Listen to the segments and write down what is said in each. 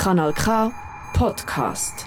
Kanal K Podcast.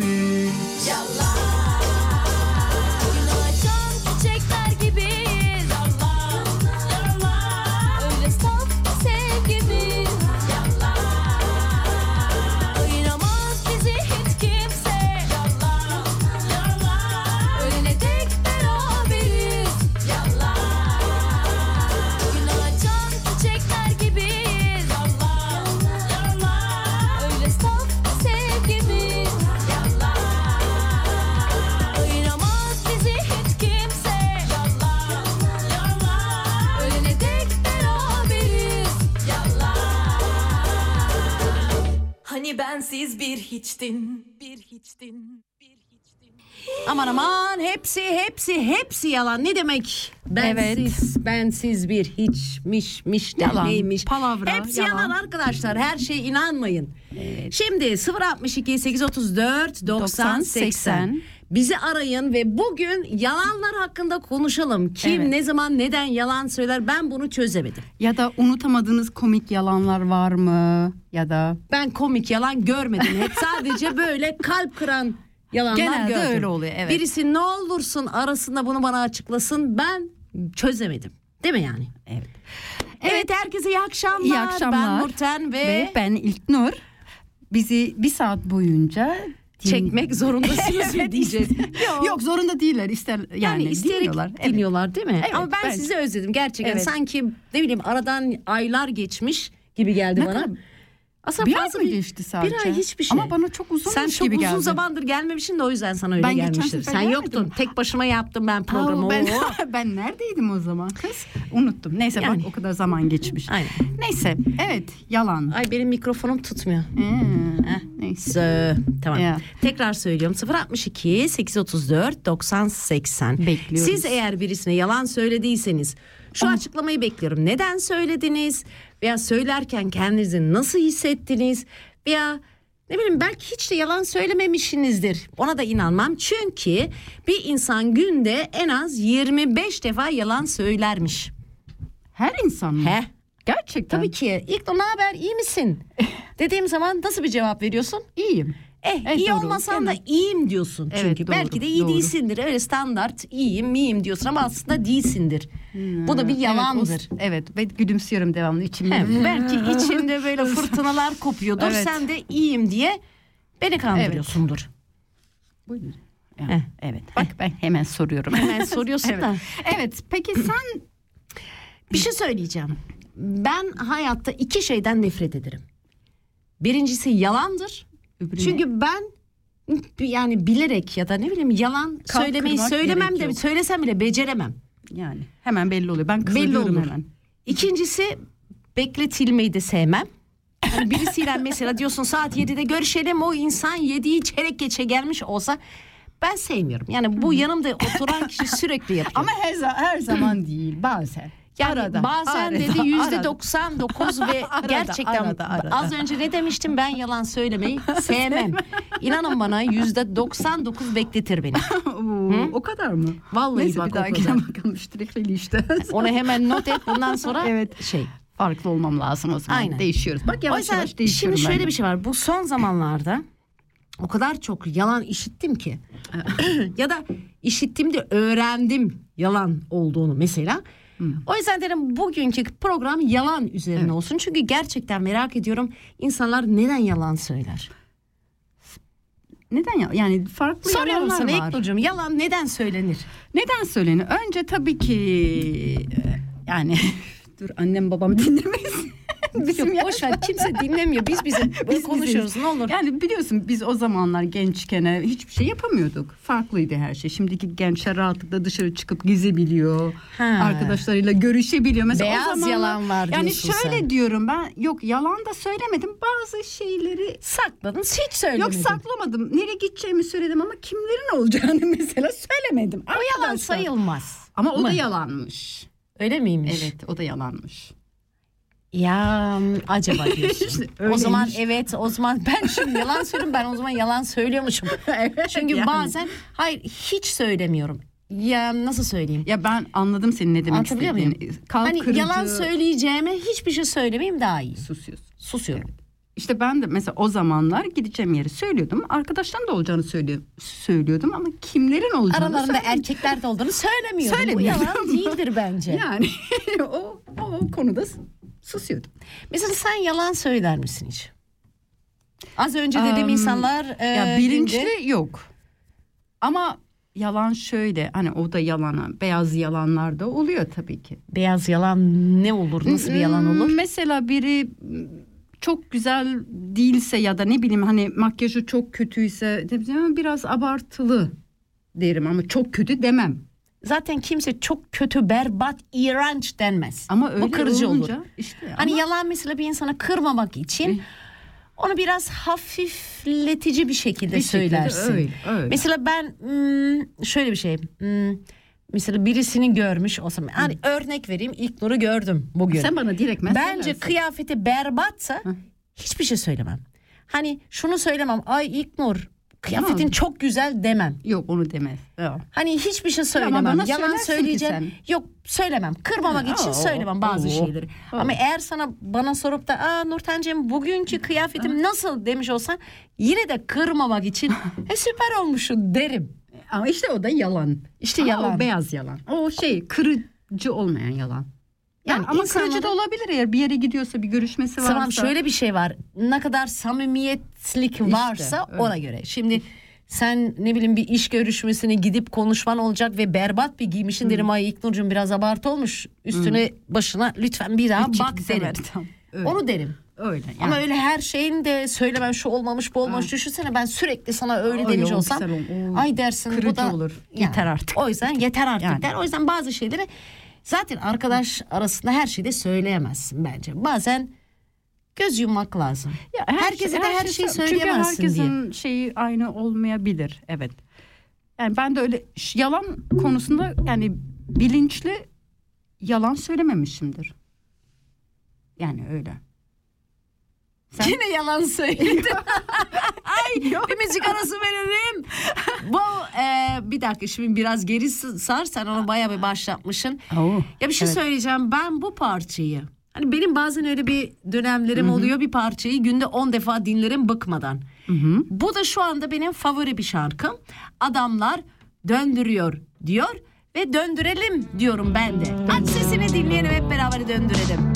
beraberiz Gün Bensiz bir hiçtin Bir hiçtin Bir hiçtin Aman aman hepsi hepsi hepsi yalan. Ne demek? Bensiz, bensiz bir hiçmiş, miş de Yalan, neymiş. palavra, hepsi yalan. yalan. arkadaşlar. Her şeye inanmayın. Şimdi 062 834 90 80. Bizi arayın ve bugün yalanlar hakkında konuşalım. Kim Evet. ne zaman neden yalan söyler ben bunu çözemedim. Ya da unutamadığınız komik yalanlar var mı? Ya da Ben komik yalan görmedim. Hep sadece böyle kalp kıran yalanlar Genelde gördüm. öyle oluyor, evet. Birisi ne olursun arasında bunu bana açıklasın ben çözemedim. Değil mi yani? Evet. Evet, herkese iyi akşamlar. İyi akşamlar. Ben Nurten ve, Ve ben İlknur. Bizi bir saat boyunca çekmek zorundasınız mı diyeceğiz. Yok. Yok zorunda değiller ister yani, Yani, isteyerek dinliyorlar. dinliyorlar, Evet. değil mi? Evet, Ama ben bence. sizi özledim gerçekten. Evet. Sanki ne bileyim aradan aylar geçmiş gibi geldi Ne bana. kadar- Aslında Bir ay mı geçti sadece? Bir ay hiçbir şey. Ama bana çok uzunmuş Sen çok gibi uzun geldi. zamandır gelmemişsin de o yüzden sana öyle Ben gelmiştir. Sen yoktun. Tek başıma yaptım ben programı. Aa, ben, ben neredeydim o zaman kız? Unuttum. Neyse Yani. bak o kadar zaman geçmiş. Aynen. Neyse evet yalan. Ay benim mikrofonum tutmuyor. Ee, neyse. Tamam. Ya. Tekrar söylüyorum 062 834 90 80. Bekliyoruz. Siz eğer birisine yalan söylediyseniz şu açıklamayı bekliyorum. Neden söylediniz? Veya söylerken kendinizi nasıl hissettiniz? Veya ne bileyim belki hiç de yalan söylememişsinizdir. Ona da inanmam. Çünkü bir insan günde en az 25 defa yalan söylermiş. Her insan mı? He. Gerçekten. Tabii ki. İlk ne haber? İyi misin? Dediğim zaman nasıl bir cevap veriyorsun? İyiyim. Eh Evet, iyi doğru. olmasan da iyiyim diyorsun Evet, çünkü. doğru, Belki de iyi doğru. değilsindir. Öyle standart iyiyim iyiyim diyorsun ama aslında değilsindir. Bu da bir yalandır. Evet, o- evet ve gülümsüyorum devamlı içimde. He, belki içinde böyle fırtınalar kopuyordur. Evet. Sen de iyiyim diye beni kandırıyorsundur. Buyurun. Ya, Heh. Evet. Bak ben hemen soruyorum. Hemen soruyorsun evet. da. Evet. Peki sen Bir şey söyleyeceğim. Ben hayatta iki şeyden nefret ederim. Birincisi yalandır. Öbürüne- Çünkü ben yani bilerek ya da ne bileyim yalan Kalk söylemeyi söylemem de yok. söylesem bile beceremem. yani hemen belli oluyor. Ben kızılıyorum hemen. İkincisi bekletilmeyi de sevmem. Hani birisiyle mesela diyorsun saat 7'de görüşelim o insan 7'yi çeyrek geçe gelmiş olsa ben sevmiyorum. Yani bu yanımda oturan kişi sürekli yapıyor. Ama her, her zaman değil bazen. Yani arada, bazen arada, dedi yüzde arada. 99 ve Arada, gerçekten arada, arada. az önce ne demiştim ben yalan söylemeyi sevmem. İnanın bana yüzde 99 bekletir beni. Oo, o kadar mı? Vallahi Neyse bak bir dahakine bakalım strikli işte. Onu hemen not et bundan sonra Evet. şey. Farklı olmam lazım o zaman. Aynen. Değişiyoruz. Bak yavaş yüzden yavaş değişiyorum şimdi şöyle ben. bir şey var. Bu son zamanlarda o kadar çok yalan işittim ki. ya da işittiğimde öğrendim yalan olduğunu mesela. O yüzden dedim bugünkü program yalan üzerine olsun. Çünkü gerçekten merak ediyorum insanlar neden yalan söyler? Neden ya? Yani farklı Soruyorum sana var. İlknur'cum yalan neden söylenir? Neden söylenir? Önce tabii ki e, yani dur annem babam dinlemeyiz. Bizim Yok boş ver kimse dinlemiyor. Biz bize Biz konuşuyoruz ne olur. Yani biliyorsun biz o zamanlar gençken e, hiçbir şey yapamıyorduk. Farklıydı her şey. Şimdiki gençler rahatlıkla dışarı çıkıp gezebiliyor. Ha. Arkadaşlarıyla görüşebiliyor. Mesela Beyaz o zamanlar, yalan var Yani şöyle sen. diyorum ben yok yalan da söylemedim. Bazı şeyleri Sakladın hiç söylemedin. Yok saklamadım. Nereye gideceğimi söyledim ama kimlerin olacağını mesela söylemedim. O yalan sayılmaz. Ama o da Mı? yalanmış. Öyle miymiş? Evet o da yalanmış. Ya acaba diyorsun. O zaman evet o zaman ben şimdi yalan söylüyorum ben o zaman yalan söylüyormuşum. Çünkü yani. bazen hayır hiç söylemiyorum. Ya nasıl söyleyeyim? Ya ben anladım senin ne demek Anlatabiliyor istediğini. muyum? Kalp hani kırıcı. yalan söyleyeceğime hiçbir şey söylemeyeyim daha iyi. Susuyorsun. Susuyorum. İşte ben de mesela o zamanlar gideceğim yeri söylüyordum. Arkadaşların da olacağını söylüyor, söylüyordum ama kimlerin olacağını Aralarında erkekler de olduğunu söylemiyorum. Söylemiyorum. Bu yalan değildir bence. Yani o, o konuda susuyordum. Mesela sen yalan söyler misin hiç? Az önce dediğim Am, insanlar ya e, bilinçli günde- yok. Ama yalan şöyle hani o da yalana beyaz yalanlar da oluyor tabii ki. beyaz yalan ne olur? Nasıl bir yalan olur? Hmm, Mesela biri çok güzel değilse ya da ne bileyim hani makyajı çok kötüyse biraz abartılı derim ama çok kötü demem. Zaten kimse çok kötü, berbat, iğrenç denmez. Ama öyle Bu kırıcı olunca olur. işte Hani ama yalan mesela bir insanı kırmamak için onu biraz hafifletici bir şekilde bir şekilde söylersin. öyle, öyle. Mesela ben hmm, şöyle bir şey. hmm, Mesela birisini görmüş olsam. Hani örnek vereyim ilk Nur'u gördüm bugün. sen bana direkt mesela Bence kıyafeti berbatsa hiçbir şey söylemem. Hani şunu söylemem. Ay ilk Nur kıyafetin Tamam. çok güzel demem. Yok onu demez. Yok. Hani hiçbir şey ama söylemem. bana Yalan söyleyeceğim. Yok söylemem. Kırmamak Ha, için söylemem bazı oo, şeyleri. oo. Ama eğer sana bana sorup da Aa Nurten'cim bugünkü kıyafetim nasıl demiş olsan yine de kırmamak için e süper olmuşsun derim. Ama işte o da yalan. İşte Ama yalan. O beyaz yalan. O şey kırıcı olmayan yalan. Yani Yani ama insanların- kırıcı da olabilir eğer bir yere gidiyorsa bir görüşmesi varsa. Tamam şöyle bir şey var. Ne kadar samimiyetlik varsa öyle. ona göre. Şimdi sen ne bileyim bir iş görüşmesine gidip konuşman olacak ve berbat bir giymişin derim ay İknur'cum biraz abartı olmuş. Üstüne başına lütfen bir daha Bir bak derim. tamam. Öyle. Onu derim. öyle. Yani. Ama öyle her şeyin de söylemem şu olmamış bu olmamış. Düşünsene ben sürekli sana öyle Ay, demiş olsam. ol- Ay dersin bu kırıcı da. olur. Yeter artık. O yüzden yeter artık Yani. der. O yüzden bazı şeyleri zaten arkadaş arasında her şeyi de söyleyemezsin bence. Bazen göz yummak lazım. Ya her Herkese şey- de her şey- şeyi Çünkü söyleyemezsin herkesin şeyi aynı olmayabilir. Evet. Yani ben de öyle yalan konusunda yani bilinçli yalan söylememişimdir. Yani öyle. Sen- Yine yalan söyledin. Ay bir müzik arası verelim. Bu e, bir dakika şimdi biraz geri sar sen onu bayağı bir başlatmışsın. Oo, Ya bir şey evet. söyleyeceğim ben bu parçayı hani benim bazen öyle bir dönemlerim oluyor bir parçayı günde 10 defa dinlerim bıkmadan. Bu da şu anda benim favori bir şarkım. Adamlar döndürüyor diyor ve döndürelim diyorum ben de. Aç sesini dinleyelim hep beraber döndürelim.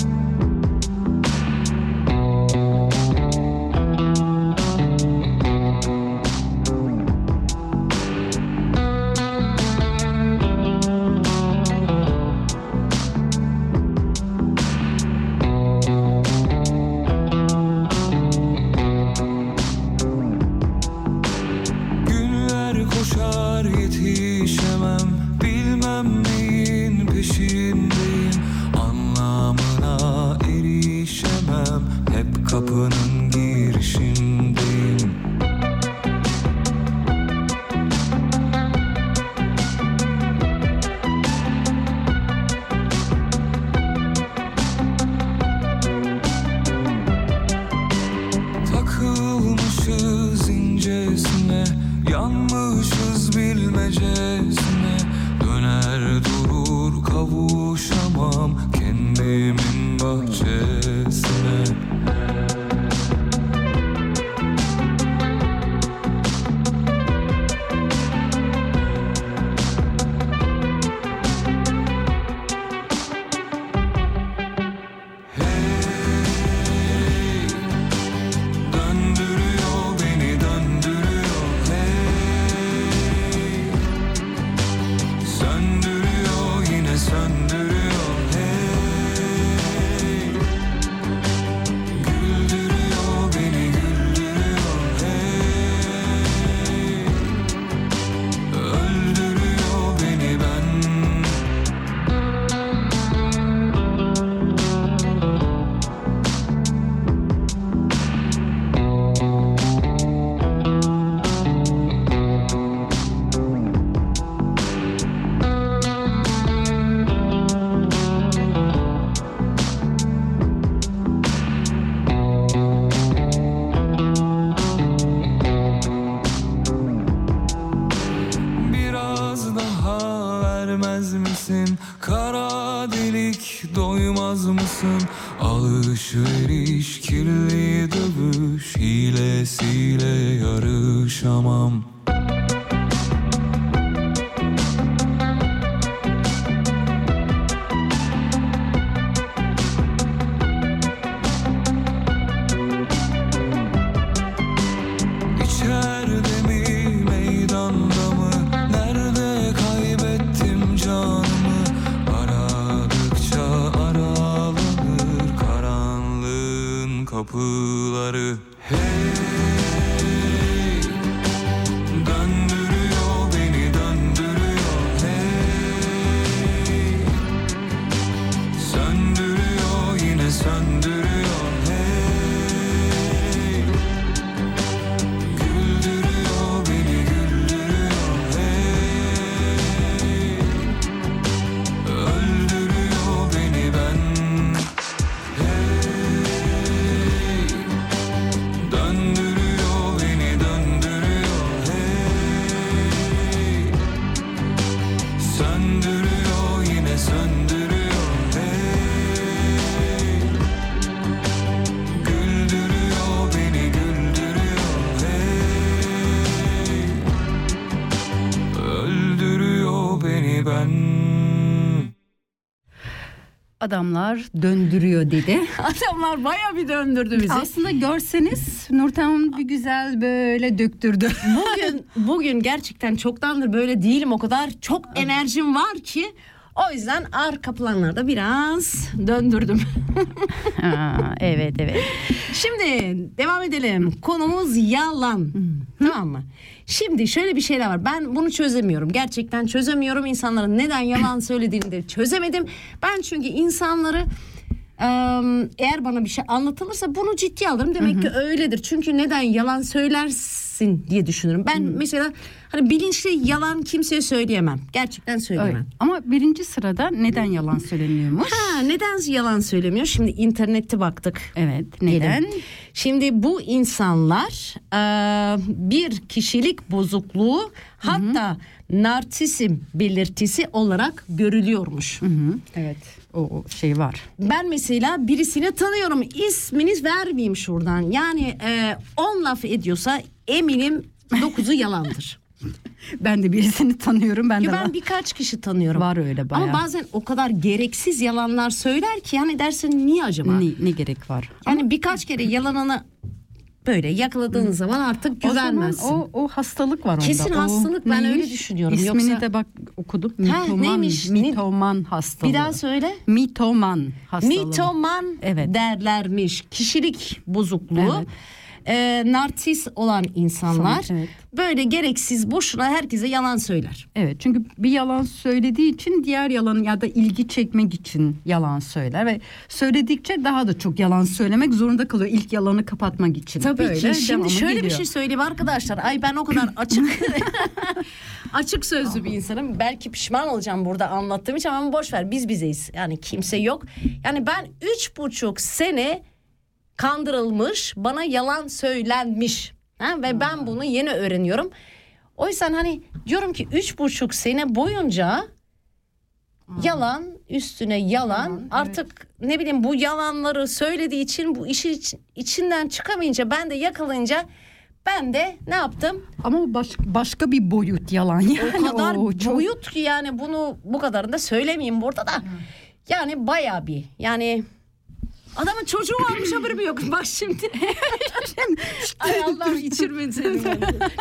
Ben Adamlar döndürüyor dedi. Adamlar baya bir döndürdü bizi. Aslında görseniz Nurten bir güzel böyle döktürdü. bugün bugün gerçekten çoktandır böyle değilim o kadar çok enerjim var ki o yüzden arka planlarda biraz döndürdüm. Ha, evet evet. Şimdi devam edelim. Konumuz yalan. Tamam mı? Şimdi şöyle bir şeyler var. Ben bunu çözemiyorum. Gerçekten çözemiyorum. İnsanların neden yalan söylediğini de çözemedim. Ben çünkü insanları eğer bana bir şey anlatılırsa bunu ciddiye alırım. Demek ki öyledir. Çünkü neden yalan söylersin diye düşünürüm. Ben mesela hani bilinçli yalan kimseye söyleyemem. Gerçekten söyleyemem. Öyle. Ama birinci sırada neden yalan söyleniyormuş? Ha, neden yalan söylemiyor? Şimdi internette baktık. Evet neden? Gelin. Şimdi bu insanlar e, bir kişilik bozukluğu hatta nartisizm belirtisi olarak görülüyormuş. Hı, evet o, şey var. Ben mesela birisini tanıyorum. İsminiz vermeyeyim şuradan. Yani 10 laf ediyorsa eminim 9'u yalandır. Ben de birisini tanıyorum. Ben Ya de ben var. birkaç kişi tanıyorum. var öyle bayağı. Ama bazen o kadar gereksiz yalanlar söyler ki yani dersin niye acaba? ne, ne gerek var? Yani birkaç kere yalanını böyle yakaladığın zaman artık güvenmezsin. O, zaman o, o hastalık var onda. Kesin O hastalık, ben öyle neymiş? düşünüyorum. İsmini Yoksa- de bak okudum. Ha, Mitoman, neymiş? Ne- Mitoman hastalığı. Bir daha söyle. Mitoman hastalığı. Mitoman Evet. derlermiş. Kişilik bozukluğu. Evet. Ee, narsis olan insanlar Sanırım, evet. böyle gereksiz boşuna herkese yalan söyler. Evet çünkü bir yalan söylediği için diğer yalan ya da ilgi çekmek için yalan söyler ve söyledikçe daha da çok yalan söylemek zorunda kalıyor ilk yalanı kapatmak için. Tabii Böyle ki. Şimdi şöyle bir geliyor. şey söyleyeyim arkadaşlar. Ay ben o kadar açık açık sözlü bir insanım. Belki pişman olacağım burada anlattığım için ama boş ver biz bizeyiz. Yani kimse yok. Yani ben üç buçuk sene kandırılmış, bana yalan söylenmiş. Ha? Ve ben bunu yeni öğreniyorum. O yüzden hani diyorum ki üç buçuk sene boyunca yalan üstüne yalan, artık ne bileyim bu yalanları söylediği için bu işi iç- içinden çıkamayınca ben de yakalayınca ben de ne yaptım? Ama o baş- başka bir boyut yalan yani. O kadar çok- boyut ki yani bunu bu kadarını da söylemeyeyim burada da. Yani baya bir yani adamın çocuğu varmış haberim yok. Bak şimdi. Ay Allah içirmedi seni.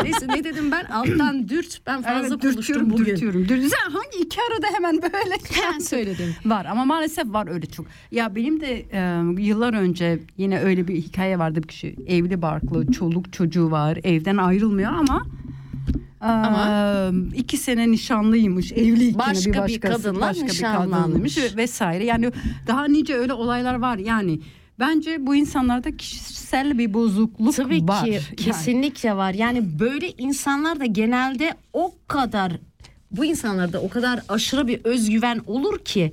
Neyse ne dedim ben alttan dürt ben fazla Evet, konuştum bugün. dürtüyorum, dürtüyorum. Sen hangi iki arada hemen böyle Ben söyledim. Var ama maalesef var öyle çok. Ya benim de e, yıllar önce yine öyle bir hikaye vardı bir kişi evli barklı çoluk çocuğu var evden ayrılmıyor ama Ama? e, iki sene nişanlıymış evliyken Başka bir bir başkası kadınla başka bir nişanlanmış. kadınmış ve- vesaire yani daha nice öyle olaylar var yani bence bu insanlarda kişisel bir bozukluk Tabii var. ki Yani. kesinlikle var. Yani böyle insanlar da genelde o kadar bu insanlarda o kadar aşırı bir özgüven olur ki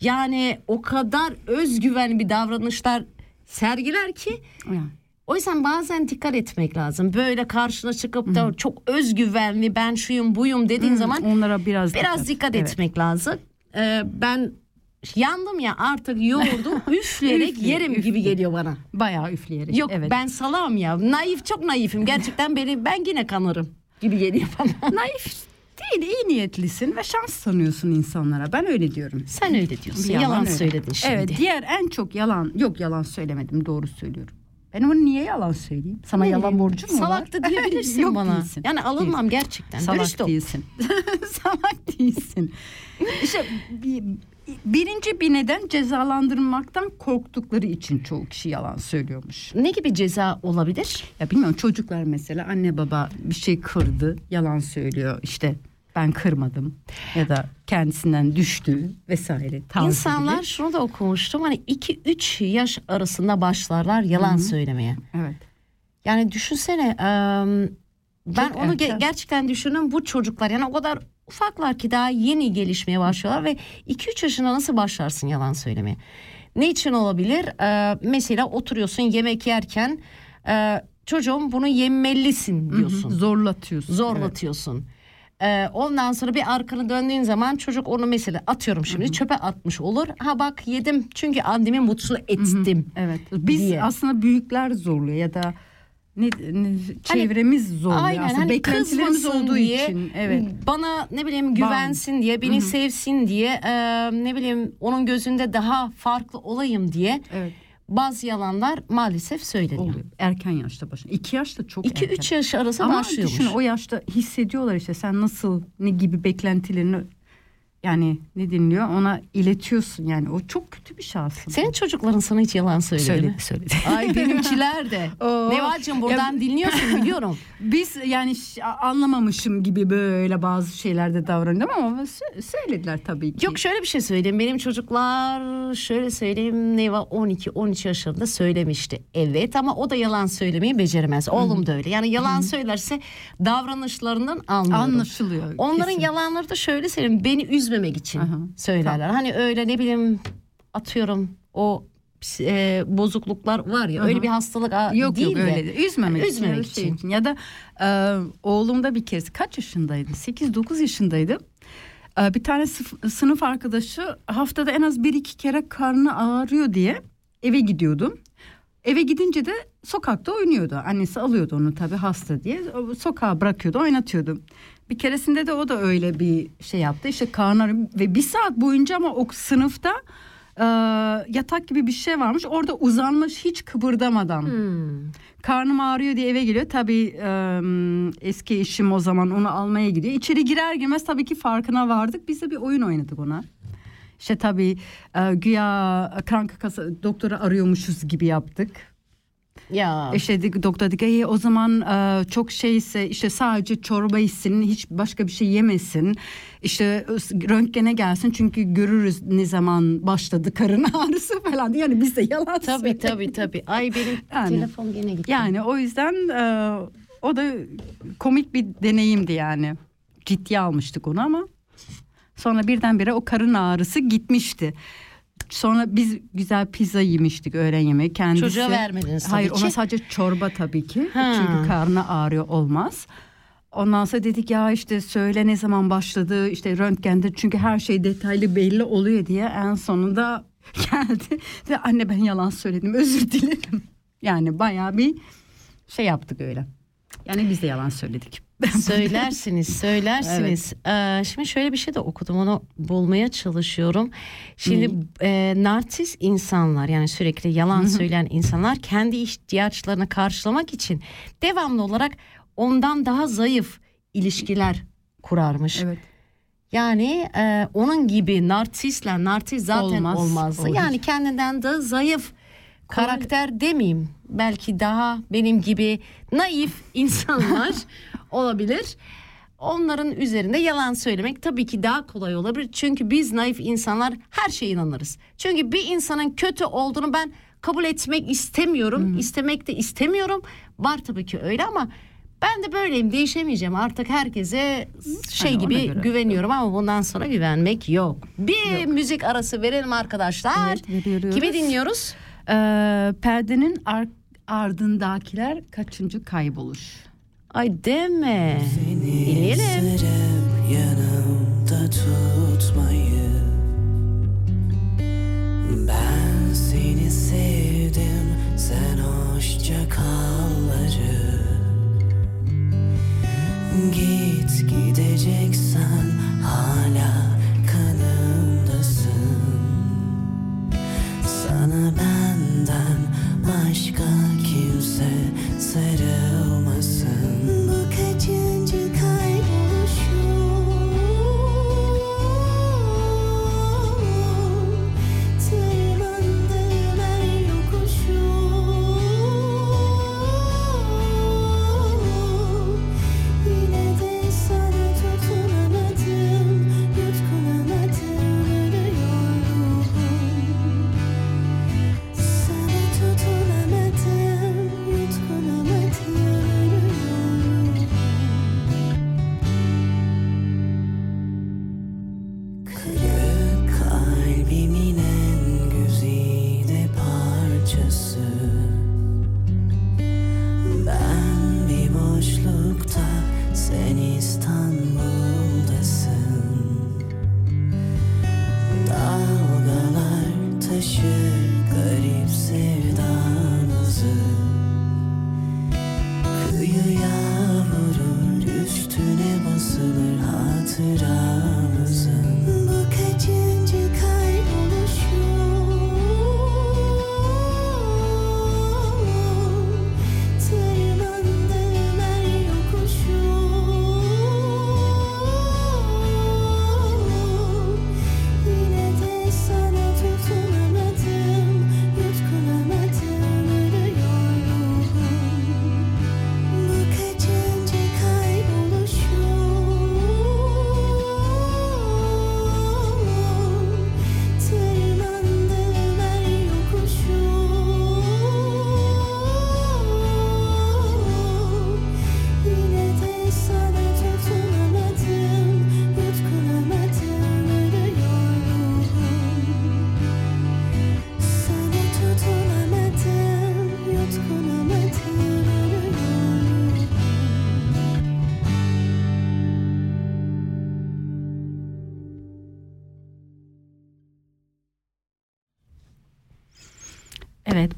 yani o kadar özgüven bir davranışlar sergiler ki Yani. O yüzden bazen dikkat etmek lazım. Böyle karşına çıkıp da çok özgüvenli ben şuyum buyum dediğin zaman onlara biraz biraz dikkat Evet. etmek lazım. Ee, ben yandım ya artık yoğurdu üfleyerek Üfle, yerim gibi geliyor bana. Bayağı üfleyerek. Yok evet. ben salam ya. Naif çok naifim. Gerçekten beni ben yine kanarım gibi geliyor bana. naif değil iyi niyetlisin ve şans tanıyorsun insanlara. Ben öyle diyorum. Sen öyle diyorsun. Bir Yalan, öyle. söyledin şimdi. Evet diğer en çok yalan yok yalan söylemedim doğru söylüyorum. Ben onu niye yalan söyleyeyim? Sana Ne yalan borcum mu var? Salak da diyebilirsin Yok bana. değilsin. Yani alınmam gerçekten. Dürüst Salak ol. değilsin. Salak değilsin. İşte bir- birinci bir neden cezalandırmaktan korktukları için çoğu kişi yalan söylüyormuş. Ne gibi ceza olabilir? Ya bilmiyorum çocuklar mesela anne baba bir şey kırdı yalan söylüyor işte ben kırmadım ya da kendisinden düştü vesaire. İnsanlar gibi. şunu da okumuştum. Hani 2-3 yaş arasında başlarlar yalan söylemeye. evet. Yani düşünsene ben Çok onu ge- gerçekten düşünüyorum bu çocuklar yani o kadar ufaklar ki daha yeni gelişmeye başlıyorlar ve 2-3 yaşında nasıl başlarsın yalan söylemeye? Ne için olabilir? Mesela oturuyorsun yemek yerken çocuğum bunu yemelisin diyorsun. Zorlatıyorsun. Zorlatıyorsun. Ee, ondan sonra bir arkanı döndüğün zaman çocuk onu mesela atıyorum şimdi çöpe atmış olur. Ha bak yedim çünkü annemi mutlu ettim. Evet. Biz diye. aslında büyükler zorluyor ya da ne, ne- çevremiz zorluyor Aynen aslında. hani Beklentilerimiz olduğu diye, için. Evet. Bana ne bileyim güvensin diye, beni sevsin diye, e, ne bileyim onun gözünde daha farklı olayım diye Evet. Bazı yalanlar maalesef söyleniyor. Oluyor. Erken yaşta başlıyor. 2 yaşta çok 2-3 erken. yaş arası Ama başlıyormuş. düşün o yaşta hissediyorlar işte sen nasıl ne gibi beklentilerini yani ne dinliyor ona iletiyorsun yani o çok kötü bir şey aslında. Senin çocukların sana hiç yalan söyledi mi? söyledi söyledi. Ay benimkiler de. Nevacığım buradan Ya- dinliyorsun biliyorum. Biz yani anlamamışım gibi böyle bazı şeylerde davranıyorum ama sö- söylediler tabii ki. Yok şöyle bir şey söyleyeyim. Benim çocuklar şöyle söyleyeyim Neva 12-13 yaşında söylemişti. Evet ama o da yalan söylemeyi beceremez. Oğlum da öyle. Yani yalan söylerse davranışlarından anlıyorum. anlaşılıyor. Onların kesin. yalanları da şöyle söyleyeyim. Beni üzmemek için Aha, söylerler. Hani öyle ne bileyim atıyorum o e, bozukluklar var ya öyle Aha. bir hastalık a, Yok değil yok de. öyle de. Üzmemek, Üzmemek için. için. Şey Ya da e, oğlumda bir kez kaç yaşındaydı? 8-9 yaşındaydı. E, bir tane sınıf arkadaşı haftada en az bir iki kere karnı ağrıyor diye eve gidiyordum. Eve gidince de sokakta oynuyordu. Annesi alıyordu onu tabii hasta diye. Sokağa bırakıyordu oynatıyordu. Bir keresinde de o da öyle bir şey yaptı. İşte karnı ağrıyor ve bir saat boyunca ama o sınıfta e, yatak gibi bir şey varmış. Orada uzanmış hiç kıpırdamadan. Hmm. Karnım ağrıyor diye eve geliyor. Tabii e, eski eşim o zaman onu almaya gidiyor. İçeri girer girmez tabii ki farkına vardık. Biz de bir oyun oynadık ona. İşte tabii e, güya kranka kasa doktoru arıyormuşuz gibi yaptık. Ya. İşte doktor dedi ki "İyi, o zaman e, çok şeyse işte sadece çorba içsin hiç başka bir şey yemesin. İşte röntgene gelsin çünkü görürüz ne zaman başladı karın ağrısı falan. Yani biz de yalan Tabii tabii tabii. Ay benim Yani. telefon gene gitti. Yani o yüzden e, o da komik bir deneyimdi yani. Ciddiye almıştık onu ama sonra birdenbire o karın ağrısı gitmişti. Sonra biz güzel pizza yemiştik öğlen yemeği. Kendisi, Çocuğa vermediniz tabii Hayır ki. ona sadece çorba tabii ki. Ha. Çünkü karnı ağrıyor olmaz. Ondan sonra dedik ya işte söyle ne zaman başladı işte röntgende çünkü her şey detaylı belli oluyor diye en sonunda geldi ve anne ben yalan söyledim özür dilerim. Yani bayağı bir şey yaptık öyle. Yani biz de yalan söyledik. Söylersiniz, söylersiniz. Ee, şimdi şöyle bir şey de okudum, onu bulmaya çalışıyorum. Şimdi e, narsist insanlar yani sürekli yalan söyleyen insanlar kendi ihtiyaçlarını karşılamak için devamlı olarak ondan daha zayıf ilişkiler kurarmış. Evet. Yani e, onun gibi narsistler, narsist zaten Olmaz, olmazdı. olur. Yani kendinden daha zayıf karakter demeyeyim. Belki daha benim gibi naif insanlar olabilir. Onların üzerinde yalan söylemek tabii ki daha kolay olabilir. Çünkü biz naif insanlar her şeye inanırız. Çünkü bir insanın kötü olduğunu ben kabul etmek istemiyorum. İstemek de istemiyorum. Var tabii ki öyle ama ben de böyleyim değişemeyeceğim. Artık herkese şey Hani gibi göre. güveniyorum ama bundan sonra güvenmek yok. Bir müzik arası verelim arkadaşlar. Evet, veriyoruz. Kimi dinliyoruz? Ee, perdenin ar- ardındakiler kaçıncı kayboluş? Ay deme. Dinleyelim. Yanımda tutmayı Ben seni sevdim sen hoşça kalları Git gideceksen hala kanımdasın Sana benden başka kimse sarılmasın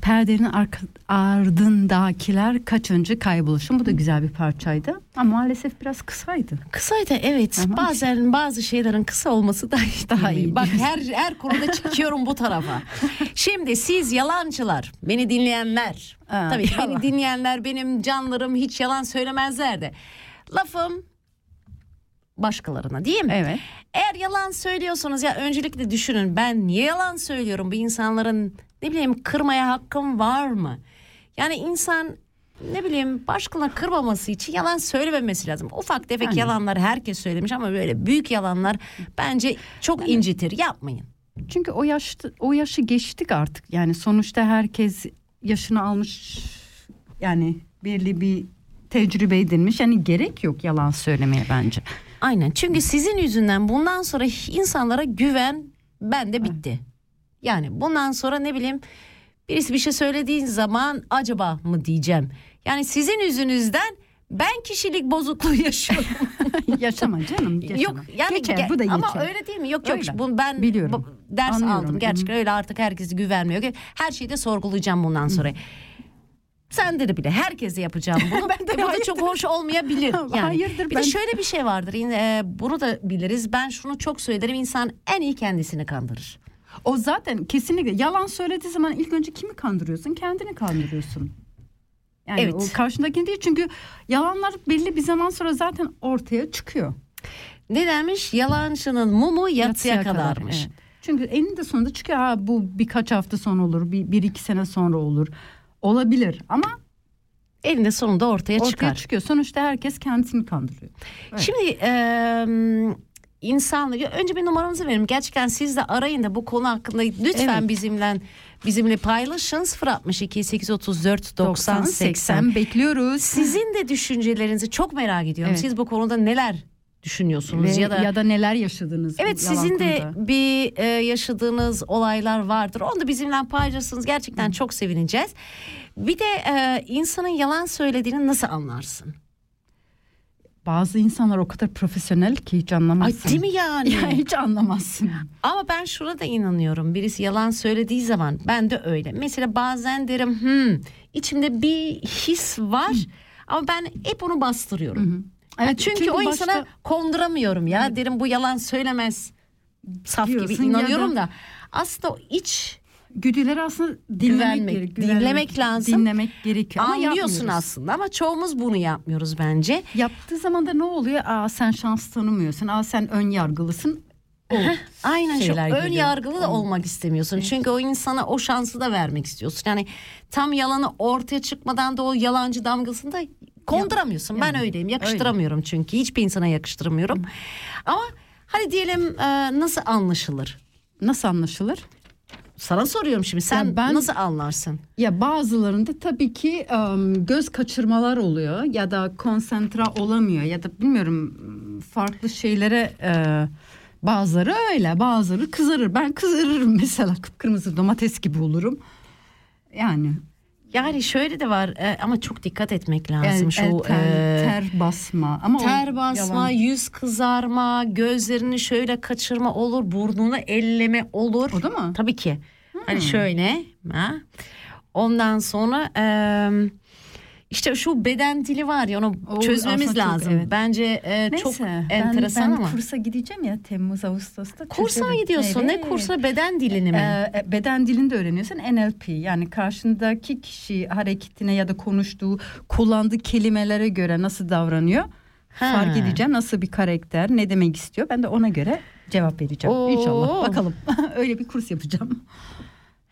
perdenin ardındakiler kaç önce kayboluşum. Bu da güzel bir parçaydı. Ama maalesef biraz kısaydı. Kısaydı evet. Ama- Bazen bazı şeylerin kısa olması daha, Daha iyi. iyi Bak her her konuda çıkıyorum bu tarafa. Şimdi siz yalancılar, beni dinleyenler. Aa, tabii yalan. beni dinleyenler benim canlarım hiç yalan söylemezler de. Lafım başkalarına değil mi? Evet. Eğer yalan söylüyorsanız ya öncelikle düşünün ben niye yalan söylüyorum? Bu insanların ne bileyim kırmaya hakkım var mı? Yani insan ne bileyim başkalarını kırmaması için yalan söylememesi lazım. Ufak tefek Aynen. yalanlar herkes söylemiş ama böyle büyük yalanlar bence çok incitir. Yapmayın. Çünkü o yaşta o yaşı geçtik artık. Yani sonuçta herkes yaşını almış yani belli bir tecrübe edinmiş. Yani gerek yok yalan söylemeye bence. Aynen çünkü sizin yüzünden bundan sonra insanlara güven bende bitti. Yani bundan sonra ne bileyim birisi bir şey söylediğin zaman acaba mı diyeceğim. Yani sizin yüzünüzden ben kişilik bozukluğu yaşıyorum. Yaşama canım. Yaşama. Yok yani geçer, ge- bu da ama geçer. öyle değil mi? Yok yok Öyle. bunu ben Biliyorum. bu- ders Anlıyorum. aldım. Gerçekten öyle artık herkese güvenmiyor. Her şeyi de sorgulayacağım bundan sonra. Sen de bile herkese yapacağım bunu. Ben de E, bu da çok hoş olmayabilir. Yani. Hayırdır, Bir ben- de şöyle bir şey vardır. Yine, e, bunu da biliriz. Ben şunu çok söylerim. İnsan en iyi kendisini kandırır. O zaten kesinlikle yalan söylediği zaman ilk önce kimi kandırıyorsun? Kendini kandırıyorsun. Yani Evet. o karşındakini değil çünkü yalanlar belli bir zaman sonra zaten ortaya çıkıyor. Ne demiş? Yalancının mumu yatsıya, Yatsıya kadar, kadarmış. evet. Çünkü eninde sonunda çıkıyor. Ha, bu birkaç hafta sonra olur, bir, bir iki sene sonra olur. Olabilir ama Elinde sonunda ortaya, ortaya çıkar. çıkıyor. Sonuçta herkes kendisini kandırıyor. Evet. Şimdi e, insanları önce bir numaranızı verin. Gerçekten siz de arayın da bu konu hakkında lütfen Evet. bizimle bizimle paylaşın. 062 834 90 80. bekliyoruz. Sizin de düşüncelerinizi çok merak ediyorum. Evet. Siz bu konuda neler düşünüyorsunuz Ve- ya da neler yaşadınız? Evet sizin de konuda? bir e, yaşadığınız olaylar vardır. Onu da bizimle paylaşırsanız gerçekten çok sevineceğiz. Bir de e, insanın yalan söylediğini nasıl anlarsın? Bazı insanlar o kadar profesyonel ki hiç Ay anlamazsın. değil mi yani? Ya hiç anlamazsın. Ama ben şuna da inanıyorum. Birisi yalan söylediği zaman ben de öyle. Mesela bazen derim hmm, içimde bir his var ama ben hep onu bastırıyorum. Evet, çünkü, o başta- insana konduramıyorum ya. Derim bu yalan söylemez. Saf gibi Diyorsun ya inanıyorum da- da. Aslında o iç güdüleri aslında dinlemek, Güvenmek, gerekiyor. dinlemek lazım. Dinlemek gerekiyor. Ama anlıyorsun yapmıyoruz. aslında ama çoğumuz bunu yapmıyoruz bence. Yaptığı zaman da ne oluyor? Aa sen şans tanımıyorsun. Aa sen ön yargılısın. O Aynen şu ön geliyor. yargılı da olmak istemiyorsun. Çünkü o insana o şansı da vermek istiyorsun. Yani tam yalanı ortaya çıkmadan da o yalancı damgasını da konduramıyorsun. Ben yani, öyleyim. Yakıştıramıyorum çünkü. Hiçbir insana yakıştıramıyorum. Ama hadi diyelim e, nasıl anlaşılır? Nasıl anlaşılır? Sana soruyorum şimdi. Sen ben- nasıl anlarsın? Ya bazılarında tabii ki ım, göz kaçırmalar oluyor ya da konsantre olamıyor ya da bilmiyorum farklı şeylere e, bazıları öyle bazıları kızarır. Ben kızarırım mesela kıpkırmızı domates gibi olurum. Yani Yani şöyle de var e, ama çok dikkat etmek lazım. el, Şu el ter, e, ter basma ama ter basma, yalan. yüz kızarma, gözlerini şöyle kaçırma olur, burnunu elleme olur. O da mı? Tabii ki. Hmm. Hani şöyle. Ha? Ondan sonra eee, işte şu beden dili var ya onu O çözmemiz aslında çok, lazım. evet. Bence e, çok Neyse, enteresan ben, ama. Ben kursa gideceğim ya Temmuz Ağustos'ta. Kursa çözerim. gidiyorsun? Ne Evet. kursa beden dilini mi? Ee, beden dilini de öğreniyorsun NLP yani karşındaki kişi hareketine ya da konuştuğu kullandığı kelimelere göre nasıl davranıyor Ha. fark edeceğim nasıl bir karakter ne demek istiyor ben de ona göre cevap vereceğim Oo. inşallah bakalım öyle bir kurs yapacağım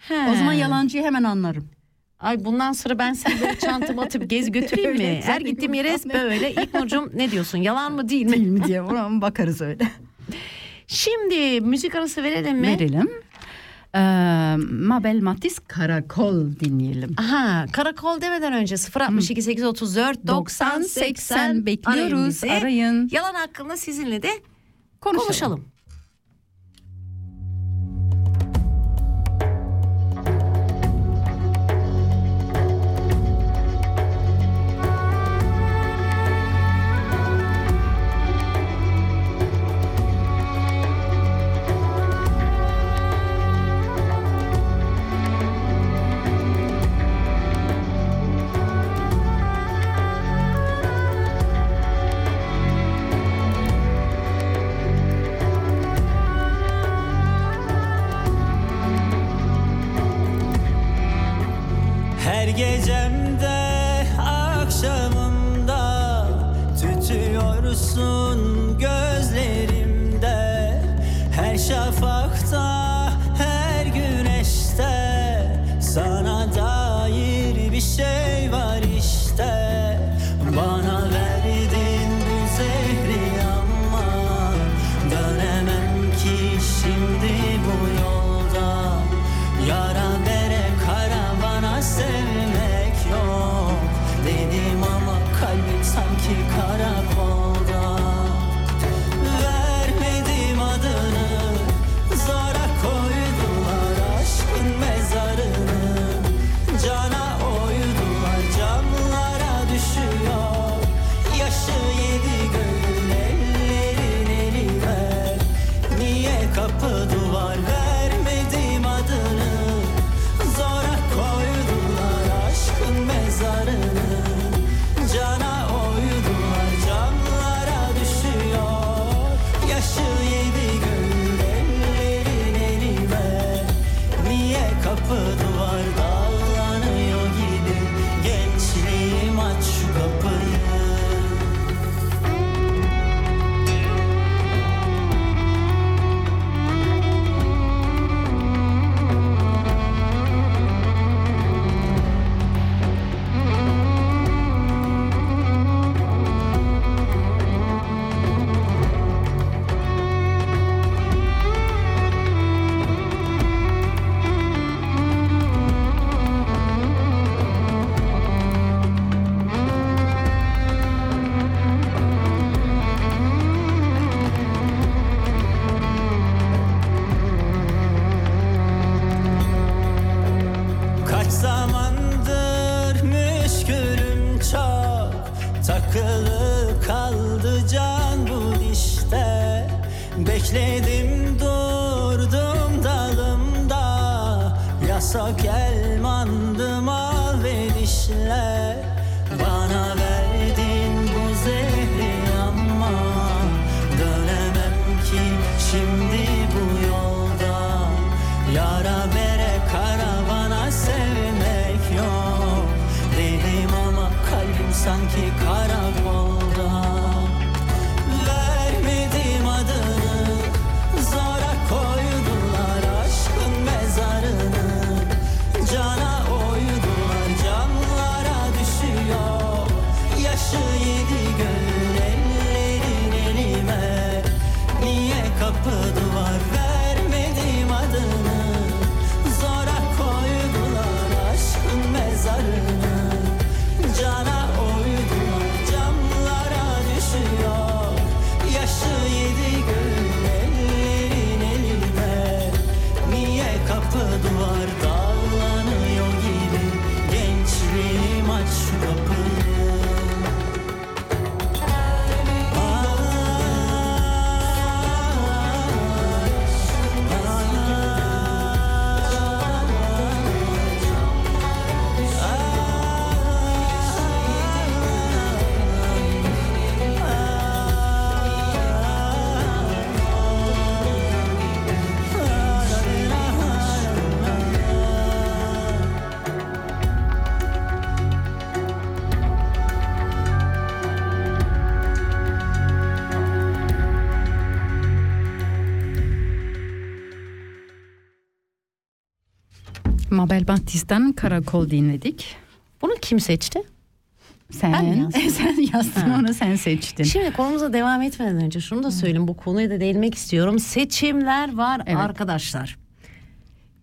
He. o zaman yalancıyı hemen anlarım Ay bundan sonra ben seni böyle çantamı atıp gez götüreyim mi? Her gittiğim yere böyle. İlk Nurcuğum ne diyorsun? Yalan mı değil mi? değil mi diye ona bakarız öyle Şimdi müzik arası verelim mi? verelim ee, Mabel Matiz Karakol dinleyelim Aha, karakol demeden önce 062 834 90 80 arayın bekliyoruz arayın Yalan hakkında sizinle de konuşalım. konuşalım. Bu karavana sevmek yok. Dedim ama kalbim sanki karakolda Mabel Batista'nın Karakol dinledik. Bunu kim seçti? Sen, Ben yazdım? sen yazdın Ha. onu sen seçtin. Şimdi konumuza devam etmeden önce şunu da söyleyeyim. Bu konuya da değinmek istiyorum. Seçimler var Evet. arkadaşlar.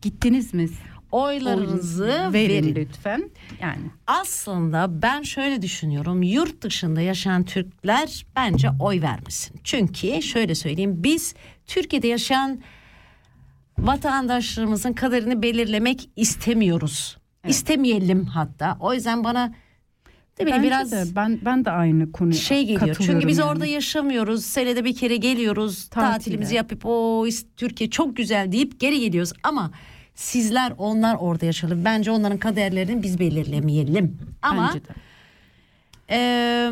Gittiniz mi? Oylarınızı verin, verin. lütfen. Yani Aslında ben şöyle düşünüyorum. Yurt dışında yaşayan Türkler bence oy vermesin. Çünkü şöyle söyleyeyim. Biz Türkiye'de yaşayan vatandaşlarımızın kaderini belirlemek istemiyoruz. İstemeyelim hatta. O yüzden bana bileyim bence biraz de, ben ben de aynı konuya şey geliyor. Çünkü biz yani. orada yaşamıyoruz. Senede bir kere geliyoruz. Tatile. Tatilimizi yapıp o Türkiye çok güzel deyip geri geliyoruz. Ama sizler onlar orada yaşalı. Bence onların kaderlerini biz belirlemeyelim. Ama eee,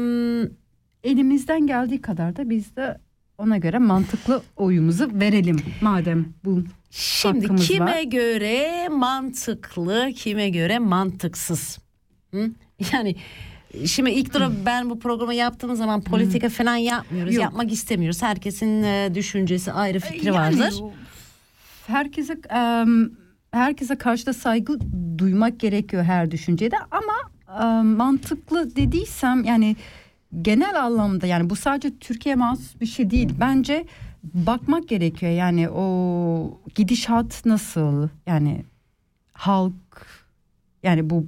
elimizden geldiği kadar da biz de ona göre mantıklı oyumuzu verelim madem bu şimdi hakkımız kime var. göre mantıklı, kime göre mantıksız. Hı? Yani Şimdi ilk dura ben bu programı yaptığımız zaman politika falan yapmıyoruz. Yok. Yapmak istemiyoruz. Herkesin e, düşüncesi ayrı fikri Yani vardır. herkese herkese karşı da saygı duymak gerekiyor her düşüncede ama mantıklı dediysem yani genel anlamda yani bu sadece Türkiye mahsus bir şey değil. Bence bakmak gerekiyor. Yani o gidişat nasıl? Yani halk yani bu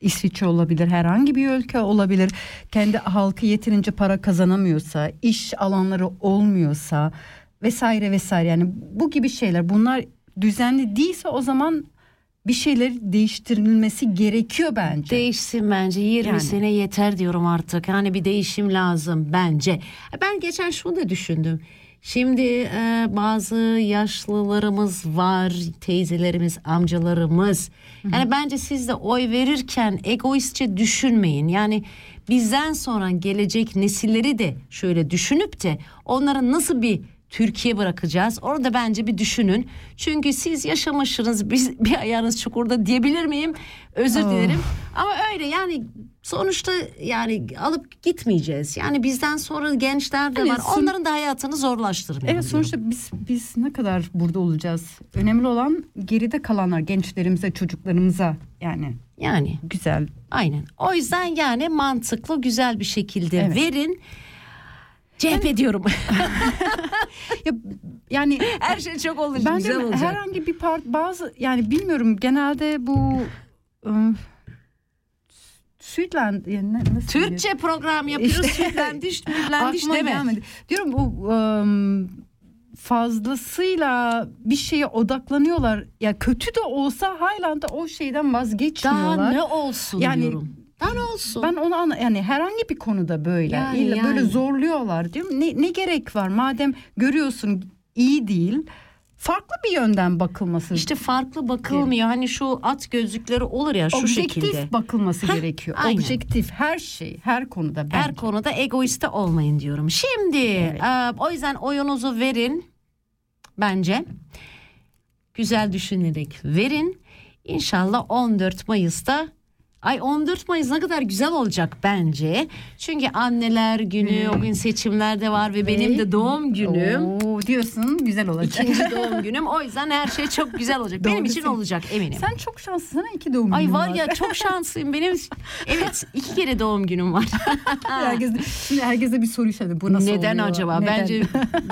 İsviçre olabilir herhangi bir ülke olabilir. Kendi halkı yeterince para kazanamıyorsa iş alanları olmuyorsa vesaire vesaire. Yani bu gibi şeyler bunlar düzenli değilse o zaman bir şeyler değiştirilmesi gerekiyor bence. Değişsin bence 20 Yani. sene yeter diyorum artık. Yani bir değişim lazım bence. Ben geçen şunu da düşündüm. Şimdi e, bazı yaşlılarımız var, teyzelerimiz, amcalarımız. Yani bence siz de oy verirken egoistçe düşünmeyin. Yani bizden sonra gelecek nesilleri de şöyle düşünüp de onlara nasıl bir Türkiye bırakacağız. Orada bence bir düşünün. Çünkü siz yaşamışsınız biz bir ayağınız çukurda diyebilir miyim? Özür Oh. dilerim. Ama öyle yani sonuçta yani alıp gitmeyeceğiz. Yani bizden sonra gençler de Evet, var. son- Onların da hayatını zorlaştırmayalım. Evet sonuçta biz biz ne kadar burada olacağız? Önemli olan geride kalanlar gençlerimize, çocuklarımıza yani Yani güzel. aynen. O yüzden yani mantıklı güzel bir şekilde Evet. verin. CHP diyorum. Ya yani Her şey çok olur. Bence güzel olacak. herhangi bir part bazı yani bilmiyorum genelde bu ıı, Sütland yani nasıl? Türkçe program yapıyoruz. İşte- Sütlendiş, Aklıma deme. gelmedi. Diyorum bu ım, fazlasıyla bir şeye odaklanıyorlar. Ya kötü de olsa hala da o şeyden Daha vazgeçmiyorlar. ne olsun Yani- diyorum. Ne olsun? Ben onu anla yani herhangi bir konuda böyle Yani, İlla böyle yani. zorluyorlar diyorum. Ne, ne gerek var madem görüyorsun iyi değil farklı bir yönden bakılması İşte farklı bakılmıyor. Hani şu at gözlükleri olur ya şu objektif şekilde. bakılması gerekiyor. aynen. Objektif her şey, her konuda bence. Her konuda egoiste olmayın diyorum. Şimdi e, o yüzden oyunuzu verin bence. Güzel düşünerek verin. İnşallah 14 Mayıs'ta Ay 14 Mayıs ne kadar güzel olacak bence. Çünkü anneler günü, o gün seçimler de var ve benim de doğum günüm. Oo, diyorsun güzel olacak. İkinci doğum günüm. O yüzden her şey çok güzel olacak. Benim için olacak eminim. Sen çok şanslısın. ha, iki doğum Ay günün var ya çok şanslıyım. Benim evet iki kere doğum günüm var. Herkes, şimdi herkese bir soru işareti. Bu nasıl Neden oluyor? acaba? Neden? Bence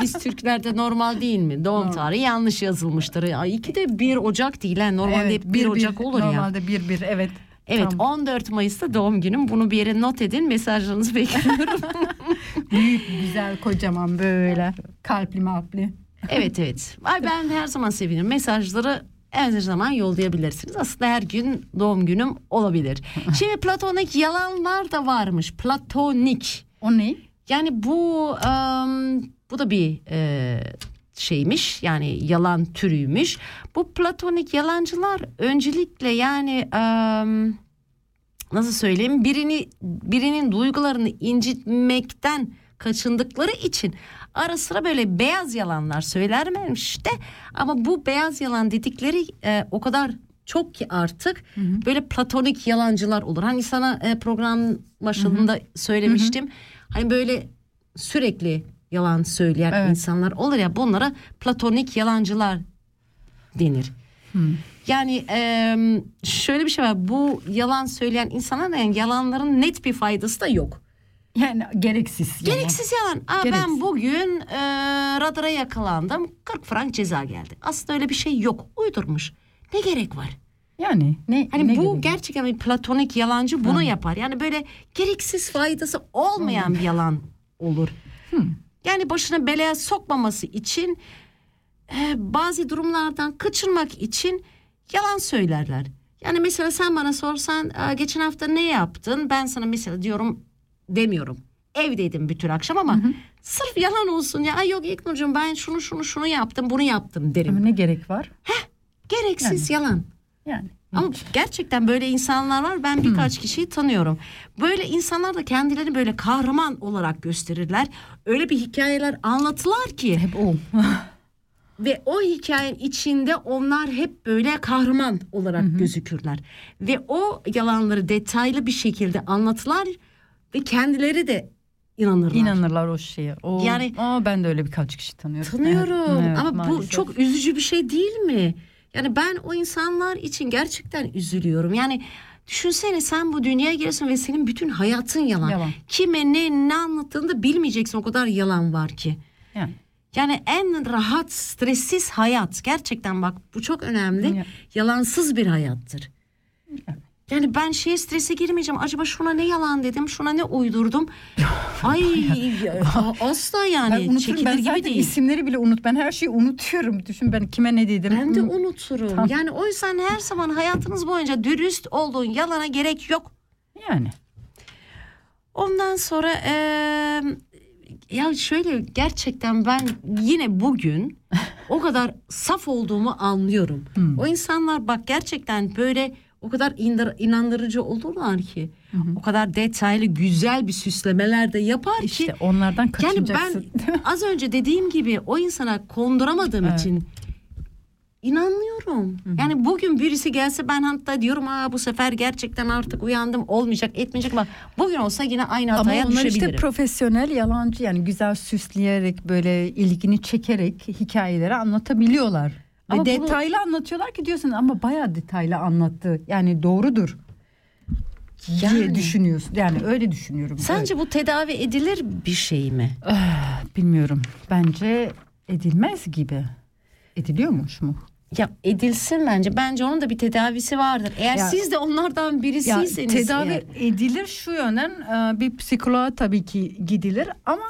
biz Türklerde normal değil mi? Doğum tarihi yanlış yazılmıştır. Ay iki de 1 Ocak değil. ha. Normalde Evet, hep 1 Ocak olur ya. Normalde bir bir evet. Evet Tamam. 14 Mayıs'ta doğum günüm. Bunu bir yere not edin. Mesajlarınızı bekliyorum. Büyük güzel kocaman böyle kalpli malpli. evet evet. Ay ben her zaman sevinirim. Mesajları her zaman yollayabilirsiniz. Aslında her gün doğum günüm olabilir. Şimdi platonik yalanlar da varmış. Platonik. O ne? Yani bu em, bu da bir e, şeymiş yani yalan türüymüş. Bu platonik yalancılar öncelikle yani nasıl söyleyeyim birini birinin duygularını incitmekten kaçındıkları için ara sıra böyle beyaz yalanlar söylermiş de ama bu beyaz yalan dedikleri e, o kadar çok ki artık böyle platonik yalancılar olur. Hani sana e, program başında söylemiştim. Hani böyle sürekli yalan söyleyen Evet. insanlar olur ya bunlara platonik yalancılar denir. Yani e, şöyle bir şey var. Bu yalan söyleyen insanlar yani yalanların net bir faydası da yok. Yani gereksiz. yalan. Gereksiz yalan. Aa, Gereksiz. ben bugün e, radara yakalandım. 40 frank ceza geldi. Aslında öyle bir şey yok. Uydurmuş. Ne gerek var? Yani ne? Hani ne bu gerek? gerçekten bir platonik yalancı bunu yapar. Yani böyle gereksiz faydası olmayan bir yalan olur. Yani başına belaya sokmaması için e, bazı durumlardan kaçırmak için yalan söylerler. Yani mesela sen bana sorsan "Aa, geçen hafta ne yaptın? Ben sana mesela diyorum demiyorum. Evdeydim bütün akşam ama sırf yalan olsun ya. Ay yok İlknur'cum ben şunu şunu şunu yaptım bunu yaptım derim. Ama ne gerek var? Gereksiz yalan. Yani. Ama gerçekten böyle insanlar var. Ben birkaç kişiyi tanıyorum. Böyle insanlar da kendilerini böyle kahraman olarak gösterirler. Öyle bir hikayeler anlatılar ki Hep o. ve o hikayenin içinde onlar hep böyle kahraman olarak gözükürler. Ve o yalanları detaylı bir şekilde anlatılar. ve kendileri de inanırlar. İnanırlar o şeye. O, Yani- Aa, ben de öyle birkaç kişi tanıyorum. Tanıyorum Evet, evet, ama bu maalesef. çok üzücü bir şey değil mi? Yani ben o insanlar için gerçekten üzülüyorum. Yani düşünsene sen bu dünyaya geliyorsun ve senin bütün hayatın yalan. Yalan. Kime ne ne anlattığını da bilmeyeceksin o kadar yalan var ki. Yani. Yani en rahat, stressiz hayat. Gerçekten bak bu çok önemli. Ya. Yalansız bir hayattır. Yani ben şeye strese girmeyeceğim. Acaba şuna ne yalan dedim, şuna ne uydurdum. Ay asla Ben yani unuturum. çekilir Ben gibi zaten değil. isimleri bile unut. Ben her şeyi unutuyorum. Düşün ben kime ne dedim. Ben de unuturum. Tamam. Yani o yüzden her zaman hayatınız boyunca dürüst olduğun yalana gerek yok. Yani. Ondan sonra eee, ya şöyle gerçekten ben yine bugün o kadar saf olduğumu anlıyorum. Hmm. O insanlar bak gerçekten böyle o kadar indir- inandırıcı olurlar ki. O kadar detaylı güzel bir süslemeler de yapar ki. İşte onlardan Yani kaçınacaksın. ben az önce dediğim gibi o insana konduramadığım Evet. için inanıyorum. Yani bugün birisi gelse ben hatta diyorum aa bu sefer gerçekten artık uyandım olmayacak etmeyecek ama bugün olsa yine aynı Ama hataya onlar işte profesyonel yalancı yani güzel süsleyerek böyle ilgini çekerek hikayeleri anlatabiliyorlar. Ama Ve bunu- detaylı anlatıyorlar ki diyorsun ama bayağı detaylı anlattı. Yani doğrudur diye Yani. düşünüyorsun. Yani öyle düşünüyorum. Sence bu tedavi edilir bir şey mi? Evet. Bilmiyorum. Bence edilmez gibi. Ediliyormuş mu? Ya edilsin bence. Bence onun da bir tedavisi vardır. Eğer Ya- siz de onlardan Ya birisiyseniz tedavi eğer- edilir şu yönden e, bir psikoloğa tabii ki gidilir ama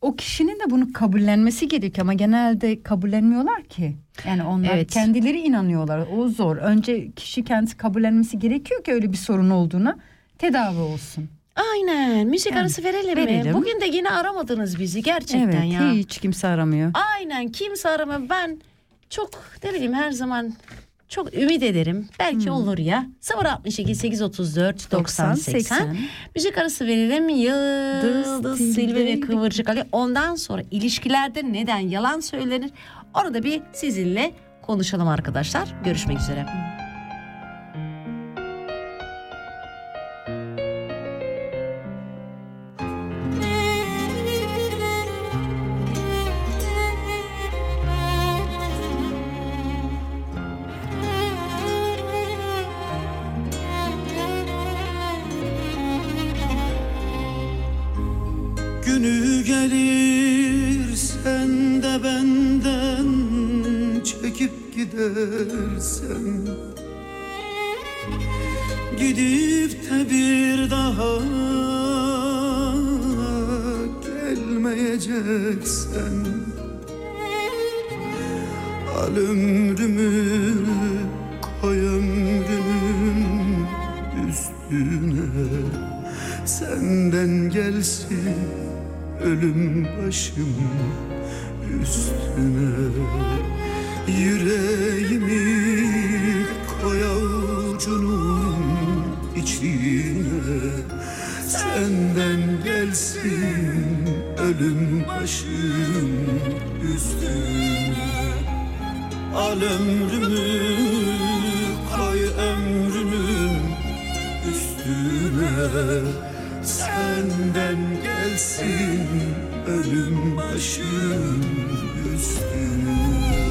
o kişinin de bunu kabullenmesi gerekiyor ama genelde kabullenmiyorlar ki. Yani onlar Evet. kendileri inanıyorlar. O zor. Önce kişi kendisi kabullenmesi gerekiyor ki öyle bir sorun olduğuna tedavi olsun. Aynen. Müzik Yani, arası verelim, verelim. mi? Bugün de yine aramadınız bizi gerçekten evet, ya. hiç kimse aramıyor. Aynen kimse aramıyor. Ben çok ne bileyim her zaman çok ümit ederim. Belki olur ya. 062 834 90 80. Müzik arası verelim. Yıldız Silve ve Kıvırcık Ali. Ondan sonra ilişkilerde neden yalan söylenir? Onu da bir sizinle konuşalım arkadaşlar. Görüşmek üzere. Günü gidersen Gidip de bir daha gelmeyeceksen Al ömrümü koy ömrümün üstüne. Senden gelsin ölüm başım üstüne. Yüreğimi ömrümü koy ömrünün üstüne Senden gelsin ölüm başım üstüne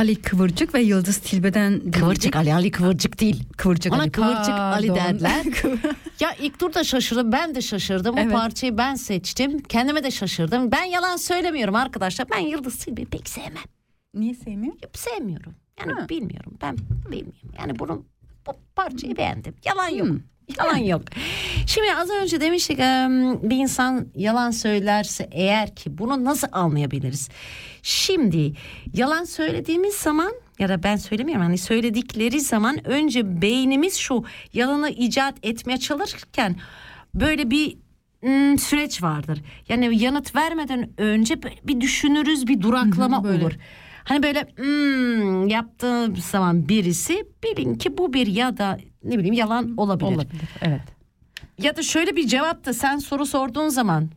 Ali Kıvırcık ve Yıldız Tilbe'den Kıvırcık Ali Ali Kıvırcık değil. Kıvırcık Ona Ali. Kıvırcık Ali derler. ya ilk turda şaşırdım ben de şaşırdım. Evet. O parçayı ben seçtim. Kendime de şaşırdım. Ben yalan söylemiyorum arkadaşlar. Ben Yıldız Tilbe'yi pek sevmem. Niye sevmiyor? Yok, sevmiyorum. Yani Ha. bilmiyorum. Ben bilmiyorum. Yani bunu bu parçayı beğendim. Yalan yok. Hmm. Yalan yok. Şimdi az önce demiştik em, bir insan yalan söylerse eğer ki bunu nasıl anlayabiliriz? Şimdi yalan söylediğimiz zaman ya da ben söylemiyorum hani söyledikleri zaman önce beynimiz şu yalanı icat etmeye çalışırken böyle bir ım, süreç vardır. Yani yanıt vermeden önce bir düşünürüz bir duraklama böyle. olur. Hani böyle hmm, yaptığı zaman birisi bilin ki bu bir ya da ne bileyim yalan olabilir. Olabilir. Evet. Ya da şöyle bir cevap da sen soru sorduğun zaman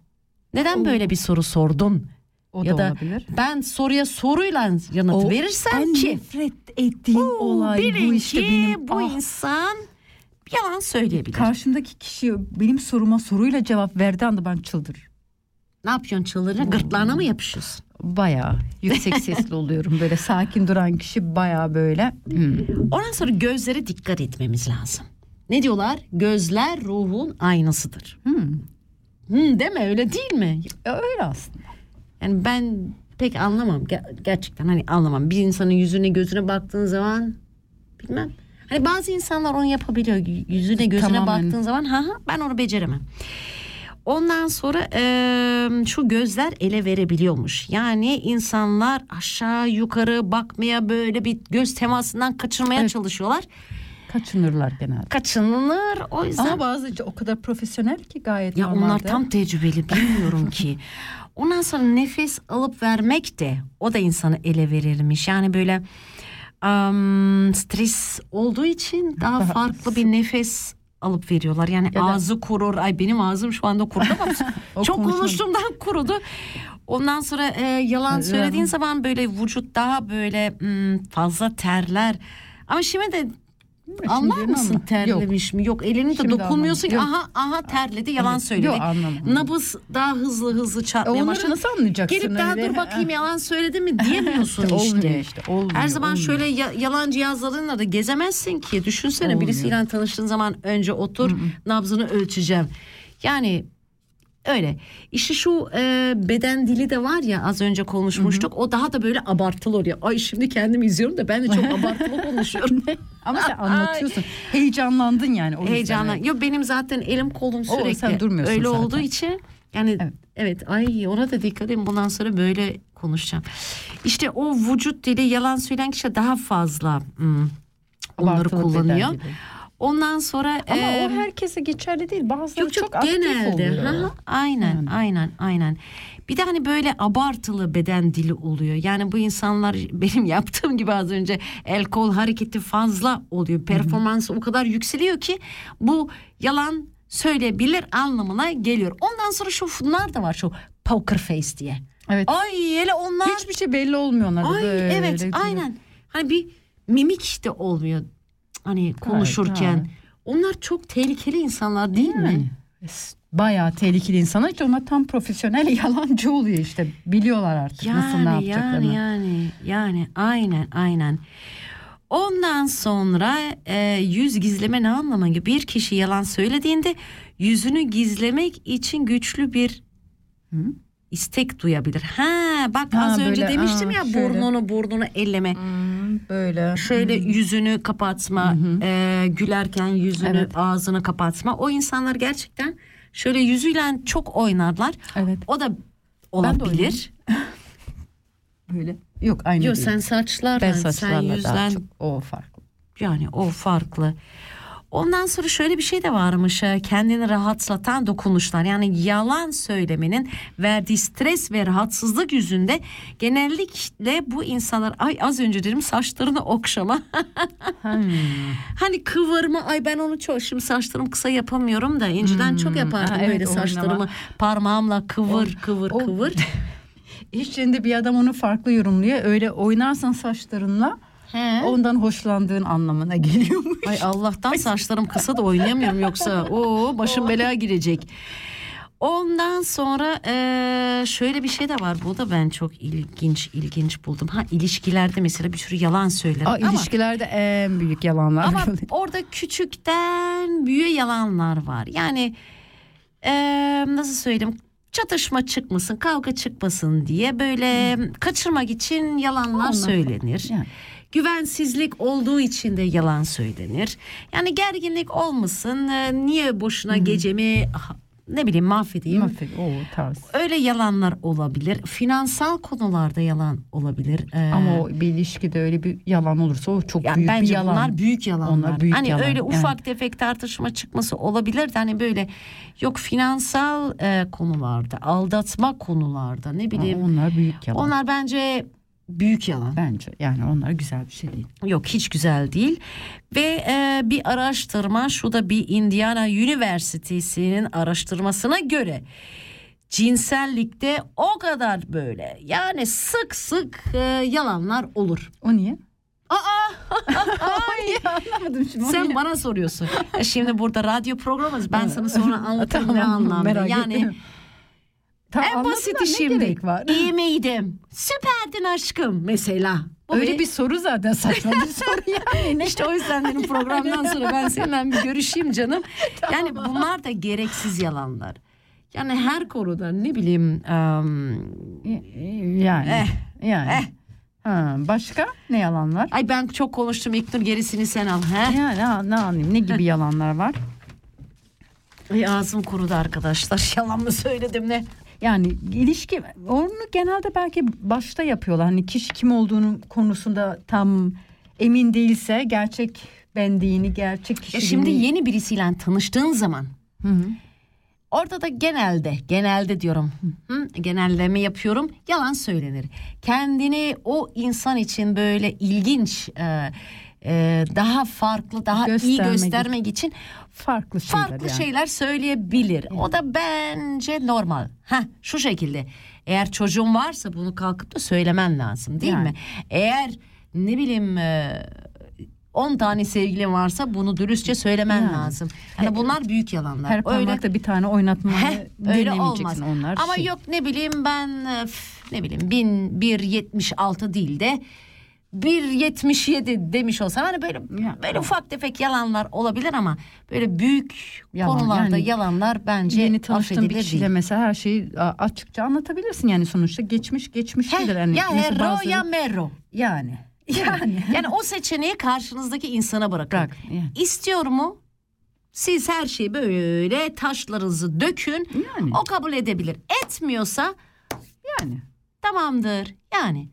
neden böyle bir soru sordun? O ya da da olabilir. ben soruya soruyla yanıt O verirsem en ki nefret ettiğim "Oo, olay bilin bu işte ki benim. bu Ah, insan yalan söyleyebilir. karşımdaki kişi benim soruma soruyla cevap verdiği anda ben çıldırırım. ne yapıyorsun çıldırınca gırtlağına mı yapışıyorsun? Bayağı yüksek sesli oluyorum. Böyle sakin duran kişi bayağı böyle. hmm. Ondan sonra gözlere dikkat etmemiz lazım. Ne diyorlar? Gözler ruhun aynasıdır. Hmm. Hmm, değil mi? Öyle değil mi? E, Öyle aslında. Yani ben pek anlamam. Ger- gerçekten hani anlamam. Bir insanın yüzüne gözüne baktığın zaman bilmem. Hani bazı insanlar onu yapabiliyor. Yüzüne gözüne Tamamen. baktığın zaman ha ha ben onu beceremem. Ondan sonra eee, şu gözler ele verebiliyormuş. Yani insanlar aşağı yukarı bakmaya böyle bir göz temasından kaçırmaya Evet. çalışıyorlar. Kaçınırlar genelde. Kaçınılır o yüzden. Ama bazı o kadar profesyonel ki gayet Ya onlar normalde. tam tecrübeli bilmiyorum ki. Ondan sonra nefes alıp vermek de o da insanı ele verirmiş. Yani böyle am, stres olduğu için daha Daha- farklı bir nefes alıp veriyorlar. Yani Ya da- ağzı kurur. Ay benim ağzım şu anda kurudu ama çok konuştuğumdan kurudu. Ondan sonra e, yalan söylediğin zaman böyle vücut daha böyle hmm, fazla terler. Ama şimdi de Anlar mısın terlemiş mi? Yok elini de dokunmuyorsun ki aha aha terledi yalan söyledi. Yok, anlamadım. Nabız daha hızlı hızlı çarpmaya Onları başladı. nasıl anlayacaksın Gelip daha öyle? dur bakayım yalan söyledi mi diyemiyorsun İşte olmuyor işte. işte, olmuyor, Her zaman olmuyor. şöyle ya- yalan cihazlarınla da gezemezsin ki. Düşünsene Olmuyor. birisiyle tanıştığın zaman önce otur nabzını ölçeceğim. Yani öyle. İşte şu e, beden dili de var ya az önce konuşmuştuk. O daha da böyle abartılı oluyor. Ay şimdi kendimi izliyorum da ben de çok abartılı konuşuyorum. Ama sen anlatıyorsun. Heyecanlandın yani. O yüzden Heyecanla. öyle. Yok benim zaten elim kolum O, sürekli sen durmuyorsun öyle zaten. olduğu için yani evet. Evet. ay ona da dikkat edin bundan sonra böyle konuşacağım. İşte o vücut dili yalan söyleyen kişi daha fazla hmm, onları Abartılı kullanıyor. Ondan sonra Ama e, o herkese geçerli değil. Bazıları yok çok, çok aktif genelde. oluyor. Ha, ha, aynen Yani. aynen aynen. Bir de hani böyle abartılı beden dili oluyor. Yani bu insanlar benim yaptığım gibi az önce el kol hareketi fazla oluyor. Performansı o kadar yükseliyor ki bu yalan söyleyebilir anlamına geliyor. Ondan sonra şu bunlar da var şu poker face diye. Evet. Ay hele onlar Hiçbir şey belli olmuyor onlarda. Ay böyle. evet aynen. Hani bir mimik de olmuyor. Hani konuşurken. evet. Onlar çok tehlikeli insanlar değil mi? Yani, es- Bayağı tehlikeli insanlar işte onlar tam profesyonel yalancı oluyor işte biliyorlar artık nasıl ne Yani yapacaklarını. yani yani yani aynen aynen. Ondan sonra e, yüz gizleme ne anlama geliyor? Bir kişi yalan söylediğinde yüzünü gizlemek için güçlü bir istek duyabilir. Ha bak Ha, az önce böyle, demiştim aa, ya şöyle. burnunu burnunu elleme. Hmm, böyle Şöyle yüzünü kapatma, e, gülerken yüzünü Evet. ağzını kapatma. O insanlar gerçekten şöyle yüzüyle çok oynarlar. evet O da olabilir. böyle yok aynı Yok değil. sen saçlarla, ben sen saçlarla daha yüzlen çok o farklı. yani o farklı. Ondan sonra şöyle bir şey de varmış. e, Kendini rahatlatan dokunuşlar. Yani yalan söylemenin verdiği stres ve rahatsızlık yüzünde genellikle bu insanlar ay az önce dedim saçlarını okşama. hani kıvırma ay ben onu çok şimdi saçlarım kısa yapamıyorum da inciden çok yapardım Ha, evet, böyle oynama. saçlarımı parmağımla kıvır kıvır o- kıvır. İş bir adam onu farklı yorumluyor. Öyle oynarsan saçlarınla He. ondan hoşlandığın anlamına geliyormuş. Ay Allah'tan saçlarım kısa da oynayamıyorum yoksa o başım belaya girecek. Ondan sonra eee, şöyle bir şey de var. Bu da ben çok ilginç ilginç buldum. Ha ilişkilerde mesela bir sürü yalan söylerim. Aa, ama, ilişkilerde en büyük yalanlar. ama orada küçükten büyüğe yalanlar var. Yani eee, nasıl söyleyeyim? Çatışma çıkmasın, kavga çıkmasın diye böyle kaçırmak için yalanlar Onlar- söylenir. Yani. Güvensizlik olduğu için de yalan söylenir. Yani gerginlik olmasın. e, Niye boşuna gecemi ah, ne bileyim mahvedeyim. Mahvet, o tarz. Öyle yalanlar olabilir. Finansal konularda yalan olabilir. Ee, Ama o bir ilişkide öyle bir yalan olursa o çok yani büyük bir bence yalan. bunlar büyük yalanlar. Onlar büyük hani yalan, öyle yani. ufak tefek tartışma çıkması olabilir de hani böyle yok finansal e, konularda, aldatma konularda ne Aa, bileyim. onlar büyük yalan. Onlar bence büyük yalan. Bence yani onlar güzel bir şey değil. Yok hiç güzel değil. Ve e, bir araştırma şu da bir Indiana Üniversitesi'nin araştırmasına göre cinsellikte o kadar böyle yani sık sık e, yalanlar olur. O niye? Aa! anlamadım şimdi. Sen niye? bana soruyorsun. E, Şimdi burada radyo programımız ben sana sonra anlatırım ne Tamam, anlamda. merak Yani ettim. Tamam, en basiti şimdi. var? İyi miydim? Süperdin aşkım mesela. Bu Öyle bir soru zaten saçma bir soru yani. İşte o yüzden benim programdan sonra ben seninle bir görüşeyim canım. Yani bunlar da gereksiz yalanlar. Yani her konuda ne bileyim em, yani. Eh, yani. eh. Ha, başka ne yalanlar? ay ben çok konuştum İlknur gerisini sen al. He? Yani ne, ne anlayayım ne gibi yalanlar var? Ay ağzım kurudu arkadaşlar. Yalan mı söyledim ne? Yani ilişki onu genelde belki başta yapıyorlar. Hani kişi kim olduğunu konusunda tam emin değilse gerçek benliğini, gerçek Ya kişiliğini. şimdi yeni birisiyle tanıştığın zaman orada da genelde genelde diyorum hı, genelleme yapıyorum yalan söylenir. Kendini o insan için böyle ilginç e, e, daha farklı daha iyi Göstermek göstermek için farklı şeyler farklı yani. şeyler söyleyebilir. O da bence normal. Ha şu şekilde. Eğer çocuğun varsa bunu kalkıp da söylemen lazım değil Yani. mi? Eğer ne bileyim e, 10 tane sevgilin varsa bunu dürüstçe söylemen Yani. lazım. Yani bunlar büyük yalanlar. Her öyle parmakta bir tane oynatmayı Heh, öyle olmaz. onlar. Ama şey. yok ne bileyim ben e, ne bileyim 1076 değil de 1.77 demiş olsam hani böyle böyle ufak tefek yalanlar olabilir ama böyle büyük Yalan, konularda yani yalanlar bence Yeni tanıştığın bir kişiyle değil. mesela her şeyi açıkça anlatabilirsin yani sonuçta geçmiş geçmiş değildir. Yani ya herro bazıları- ya merro. yani yani Yani o seçeneği karşınızdaki insana bırakın. Bırak, yani. İstiyor mu? Siz her şeyi böyle taşlarınızı dökün. Yani. O kabul edebilir. Etmiyorsa yani tamamdır. Yani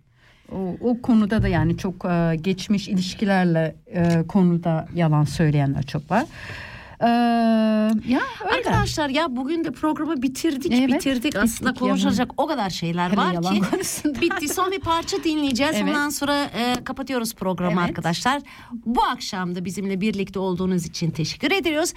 o, o konuda da yani çok e, geçmiş ilişkilerle e, konuda yalan söyleyenler çok var. Ya öyle. Arkadaşlar ya bugün de programı bitirdik Evet, bitirdik. Aslında konuşulacak o kadar şeyler Hele var ki. konusunda. Bitti son bir parça dinleyeceğiz. Evet. Ondan sonra e, kapatıyoruz programı Evet. arkadaşlar. Bu akşam da bizimle birlikte olduğunuz için teşekkür ediyoruz.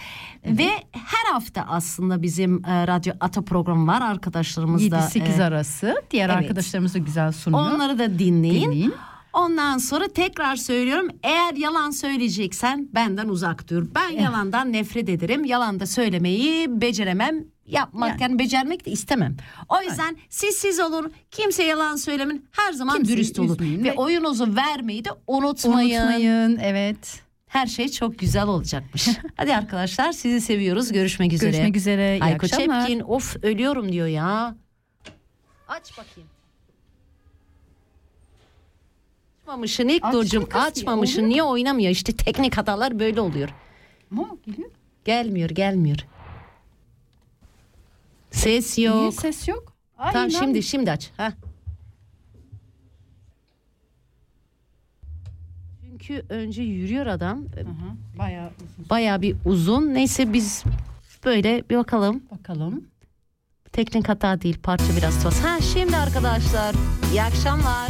Ve her hafta aslında bizim e, Radyo Ata programı var arkadaşlarımız da. 7-8 e, arası. Diğer evet. arkadaşlarımız da güzel sunuyor. Onları da dinleyin. Dinleyin. Ondan sonra tekrar söylüyorum eğer yalan söyleyeceksen benden uzak dur. Ben yalandan nefret ederim. Yalan da söylemeyi beceremem. Yapmak yani, Yani. becermek de istemem. O yüzden siz siz olun. Kimse yalan söylemin. Her zaman Kimseyi dürüst olun. Ve ve- oyunuzu vermeyi de unutmayın. Unutmayın. Evet. Her şey çok güzel olacakmış. Hadi arkadaşlar sizi seviyoruz. Görüşmek üzere. Görüşmek üzere. İyi Ayko akşamlar. Çepkin of ölüyorum diyor ya. Aç bakayım. Açmamışsın ilk Açtım Nurcuğum açmamışsın. oluyor. Niye oynamıyor? İşte teknik hatalar böyle oluyor. Ama geliyor. Gelmiyor gelmiyor. Ses Niye yok. ses yok? Ay, Tamam inan- şimdi şimdi aç. Ha. Çünkü önce yürüyor adam. Hı hı, Bayağı uzun. Bayağı bir uzun. Neyse biz böyle bir bakalım. Bakalım. Teknik hata değil parça biraz tuhaf. Ha şimdi arkadaşlar iyi akşamlar.